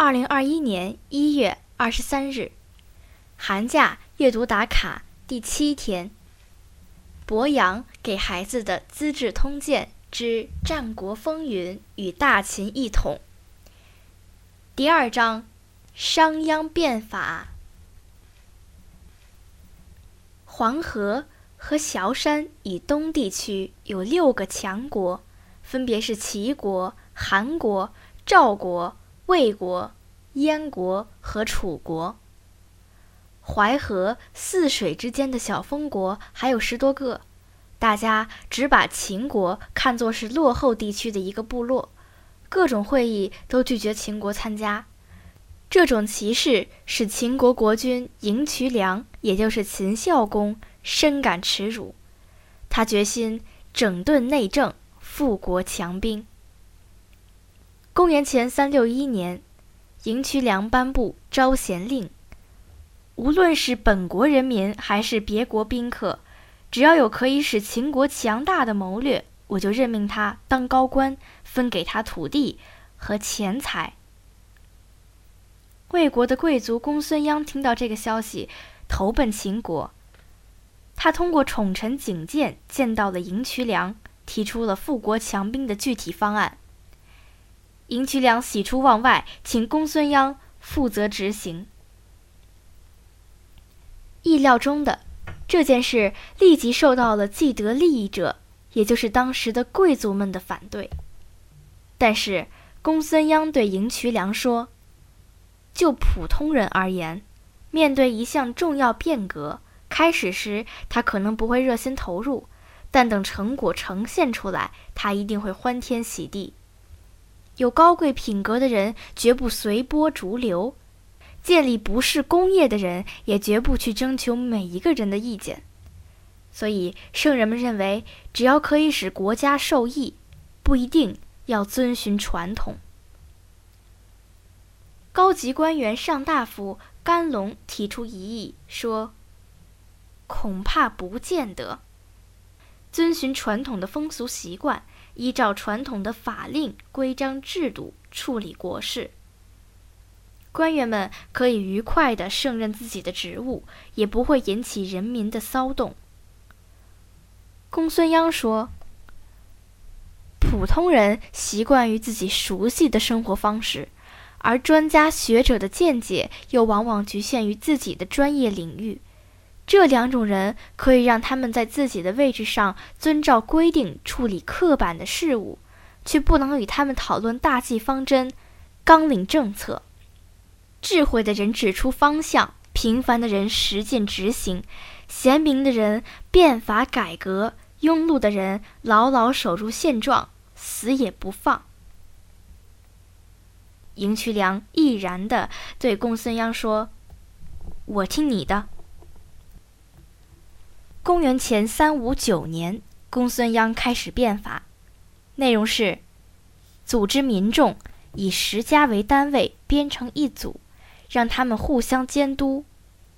二零二一年一月二十三日，寒假阅读打卡第七天。博洋给孩子的《资治通鉴之战国风云与大秦一统》第二章：商鞅变法。黄河和崤山以东地区有六个强国，分别是齐国、韩国、赵国。魏国、燕国和楚国，淮河泗水之间的小封国还有十多个，大家只把秦国看作是落后地区的一个部落，各种会议都拒绝秦国参加。这种歧视使秦国国君赢渠梁，也就是秦孝公，深感耻辱。他决心整顿内政，富国强兵。公元前三六一年，赢渠梁颁布招贤令，无论是本国人民还是别国宾客，只要有可以使秦国强大的谋略，我就任命他当高官，分给他土地和钱财。魏国的贵族公孙鞅听到这个消息，投奔秦国。他通过宠臣景建见到了赢渠梁，提出了富国强兵的具体方案。赢渠梁喜出望外，请公孙鞅负责执行。意料中的，这件事立即受到了既得利益者，也就是当时的贵族们的反对。但是，公孙鞅对赢渠梁说：“就普通人而言，面对一项重要变革，开始时他可能不会热心投入，但等成果呈现出来，他一定会欢天喜地。”有高贵品格的人绝不随波逐流，建立不是工业的人也绝不去征求每一个人的意见。所以，圣人们认为，只要可以使国家受益，不一定要遵循传统。高级官员上大夫甘龙提出异议说：“恐怕不见得遵循传统的风俗习惯。”依照传统的法令、规章制度处理国事，官员们可以愉快地胜任自己的职务，也不会引起人民的骚动。公孙鞅说：“普通人习惯于自己熟悉的生活方式，而专家学者的见解又往往局限于自己的专业领域。”这两种人可以让他们在自己的位置上遵照规定处理刻板的事物，却不能与他们讨论大计方针、纲领政策。智慧的人指出方向，平凡的人实践执行，贤明的人变法改革，庸碌的人牢牢守住现状，死也不放。赢渠梁毅然地对公孙鞅说：“我听你的。”公元前三五九年，公孙鞅开始变法，内容是：组织民众以十家为单位编成一组，让他们互相监督，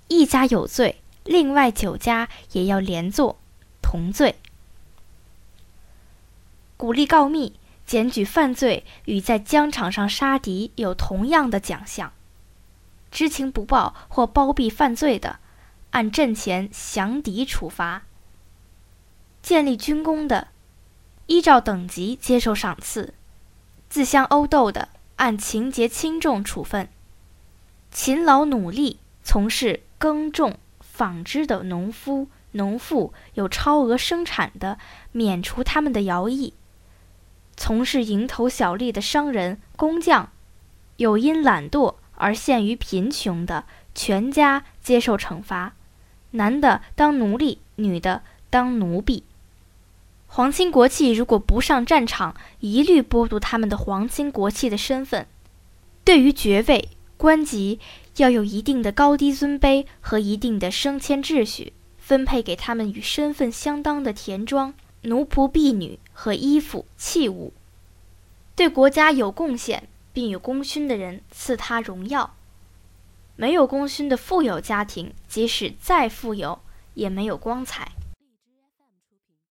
一家有罪，另外九家也要连坐，同罪。鼓励告密，检举犯罪与在疆场上杀敌有同样的奖项。知情不报或包庇犯罪的。按阵前降敌处罚。建立军功的，依照等级接受赏赐；自相殴斗的，按情节轻重处分。勤劳努力从事耕种、纺织的农夫、农妇，有超额生产的，免除他们的徭役；从事蝇头小利的商人、工匠，有因懒惰而陷于贫穷的，全家接受惩罚。男的当奴隶，女的当奴婢。皇亲国戚如果不上战场，一律剥夺他们的皇亲国戚的身份。对于爵位、官级，要有一定的高低尊卑和一定的升迁秩序，分配给他们与身份相当的田庄、奴仆、婢女和衣服器物。对国家有贡献并有功勋的人，赐他荣耀。没有功勋的富有家庭，即使再富有，也没有光彩。